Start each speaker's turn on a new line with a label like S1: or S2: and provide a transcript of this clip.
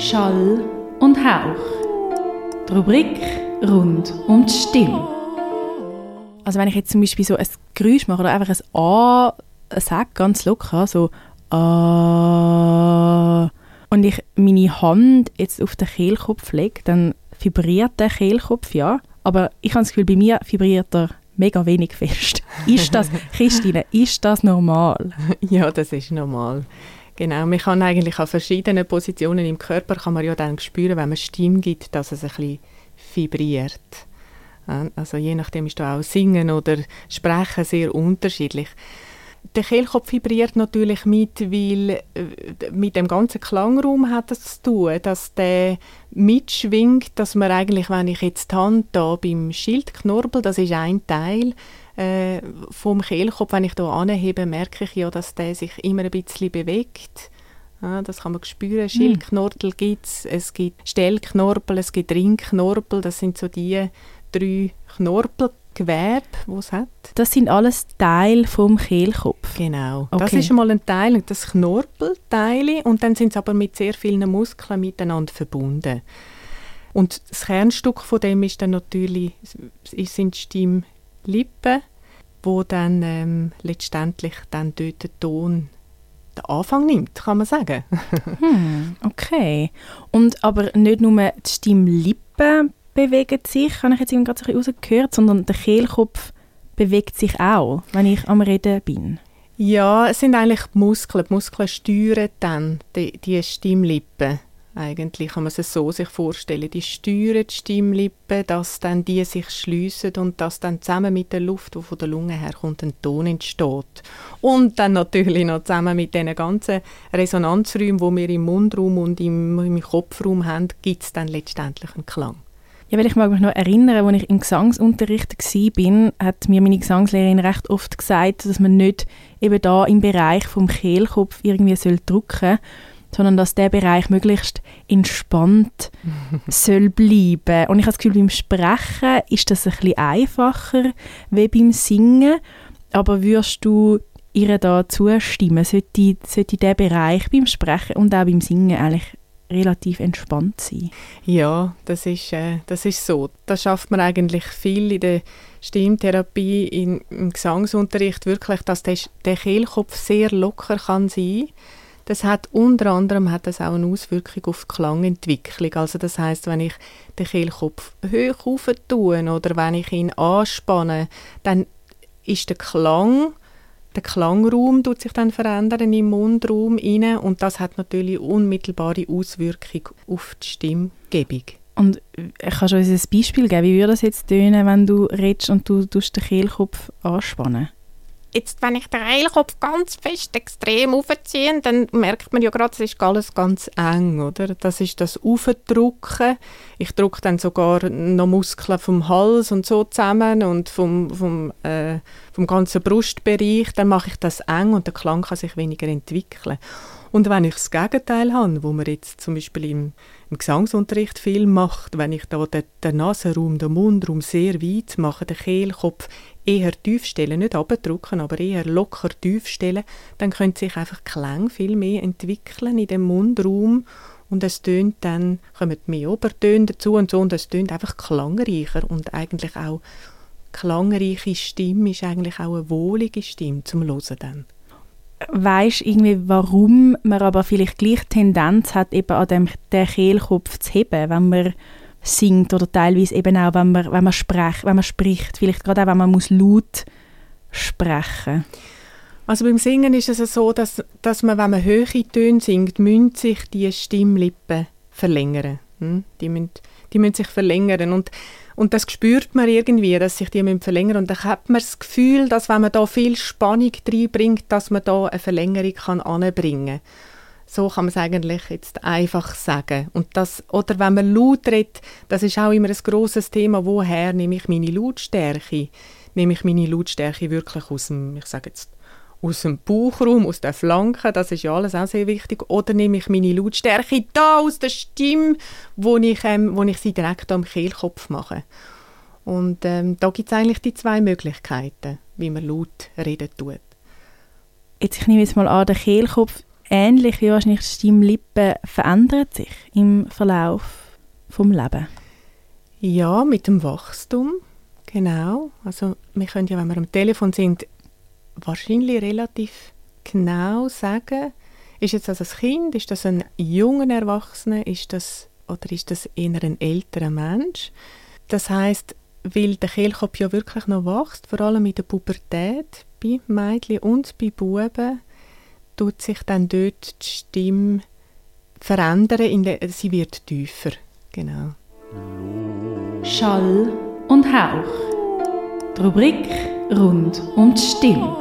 S1: Schall und Hauch. Die Rubrik rund um die Stimme.
S2: Also wenn ich jetzt zum Beispiel so ein Geräusch mache oder einfach ein A sage, ganz locker, so A und ich meine Hand jetzt auf den Kehlkopf lege, dann vibriert der Kehlkopf, ja. Aber ich habe das Gefühl, bei mir vibriert er mega wenig fest. Ist das, Christine, ist das normal?
S3: Ja, das ist normal. Genau, man kann eigentlich an verschiedenen Positionen im Körper kann man ja dann spüren, wenn man Stimme gibt, dass es ein bisschen vibriert. Also je nachdem ist da auch Singen oder Sprechen sehr unterschiedlich. Der Kehlkopf vibriert natürlich mit, weil äh, mit dem ganzen Klangraum hat das zu tun, dass der mitschwingt, dass man eigentlich, wenn ich jetzt die Hand da beim Schildknorbel, das ist ein Teil, äh, vom Kehlkopf, wenn ich hier anhebe, merke ich ja, dass der sich immer ein bisschen bewegt. Ja, das kann man spüren. Hm. Schildknorpel gibt es, es gibt Stellknorpel, es gibt Ringknorpel, das sind so die drei Knorpelgewebe, die es hat.
S2: Das sind alles Teile vom Kehlkopf?
S3: Genau. Okay. Das ist mal ein Teil, das Knorpelteil, und dann sind sie aber mit sehr vielen Muskeln miteinander verbunden. Und das Kernstück von dem ist dann natürlich, sind die Stimmlippen, wo dann ähm, letztendlich dann dort der Ton den Anfang nimmt, kann man sagen.
S2: hm, okay. Und aber nicht nur die Stimmlippen bewegen sich, habe ich jetzt gerade so rausgehört, sondern der Kehlkopf bewegt sich auch, wenn ich am Reden bin.
S3: Ja, es sind eigentlich die Muskeln. Die Muskeln steuern dann die, die Stimmlippen. Eigentlich kann man es so sich vorstellen. Die steuern die Stimmlippen, dass dann die sich schließen und dass dann zusammen mit der Luft, die von der Lunge herkommt, ein Ton entsteht. Und dann natürlich noch zusammen mit den ganzen Resonanzräumen, die wir im Mundraum und im, im Kopfraum haben, gibt es dann letztendlich einen Klang.
S2: Ja, weil ich mag mich noch erinnern, als ich im Gesangsunterricht war, hat mir meine Gesangslehrerin recht oft gesagt, dass man nicht eben da im Bereich vom Kehlkopf irgendwie soll drücken sondern dass der Bereich möglichst entspannt soll bleiben. Und ich habe das Gefühl, beim Sprechen ist das ein bisschen einfacher wie beim Singen. Aber würdest du ihr da zustimmen? Sollte, sollte der Bereich beim Sprechen und auch beim Singen eigentlich relativ entspannt sein?
S3: Ja, das ist, äh, das ist so. Das schafft man eigentlich viel in der Stimmtherapie, in, im Gesangsunterricht, wirklich, dass der, der Kehlkopf sehr locker kann sein kann das hat unter anderem hat das auch eine Auswirkung auf die Klangentwicklung. Also das heißt, wenn ich den Kehlkopf hoch auf tue oder wenn ich ihn anspanne, dann ist der Klang, der Klangraum tut sich dann verändern im Mundraum inne und das hat natürlich unmittelbare Auswirkung auf die Stimmgebung.
S2: Und kannst du uns ein Beispiel geben, wie würde das jetzt tönen, wenn du redest und du den Kehlkopf anspannen?
S3: Jetzt, wenn ich den Kehlkopf ganz fest extrem aufziehe, dann merkt man ja gerade, es ist alles ganz eng, oder? Das ist das Aufdrücken. Ich drücke dann sogar noch Muskeln vom Hals und so zusammen und vom, vom, äh, vom ganzen Brustbereich. Dann mache ich das eng und der Klang kann sich weniger entwickeln. Und wenn ich das Gegenteil habe, wo man jetzt zum Beispiel im, im Gesangsunterricht viel macht, wenn ich da den, den Nasenraum, den Mundraum sehr weit mache, den Kehlkopf eher tief stellen, nicht abdrücken, aber eher locker tief stellen, dann können sich einfach Klang viel mehr entwickeln in dem Mundraum und es tönt dann, kommen mehr Obertöne dazu und so und es tönt einfach klangreicher und eigentlich auch klangreiche Stimme ist eigentlich auch eine wohlige Stimme zum Hören dann.
S2: Weisst irgendwie, warum man aber vielleicht gleich Tendenz hat, eben an dem den Kehlkopf zu heben, wenn man singt oder teilweise eben auch, wenn man, wenn man, sprech, wenn man spricht, vielleicht gerade auch, wenn man muss laut sprechen
S3: Also beim Singen ist es so, dass, dass man, wenn man hohe Töne singt, müssen sich die Stimmlippen verlängern. Hm? Die, müssen, die müssen sich verlängern und und das spürt man irgendwie, dass sich die verlängern und dann hat man das Gefühl, dass wenn man da viel Spannung reinbringt, dass man da eine Verlängerung kann anbringen. So kann man es eigentlich jetzt einfach sagen. Und das, oder wenn man laut redet, das ist auch immer ein großes Thema, woher nehme ich meine Lautstärke? Nehme ich meine Lautstärke wirklich aus dem, ich sage jetzt, aus dem Bauchraum, aus den Flanken, das ist ja alles auch sehr wichtig. Oder nehme ich meine Lautstärke da aus der Stimme, wo ich, ähm, wo ich sie direkt am Kehlkopf mache. Und ähm, da gibt es eigentlich die zwei Möglichkeiten, wie man laut reden tut.
S2: Jetzt, ich nehme jetzt mal an, der Kehlkopf ähnlich wie wahrscheinlich Stimmlippen verändert sich im Verlauf vom Leben.
S3: Ja, mit dem Wachstum, genau. Also wir können ja, wenn wir am Telefon sind, wahrscheinlich relativ genau sagen, ist jetzt das ein Kind, ist das ein junger Erwachsener, ist das oder ist das eher ein älterer Mensch? Das heißt, weil der Kehlkopf ja wirklich noch wächst, vor allem in der Pubertät bei Mädchen und bei Buben, tut sich dann dort die Stimme verändern, in der, sie wird tiefer, genau.
S1: Schall und Hauch. Die Rubrik rund um die Stimme.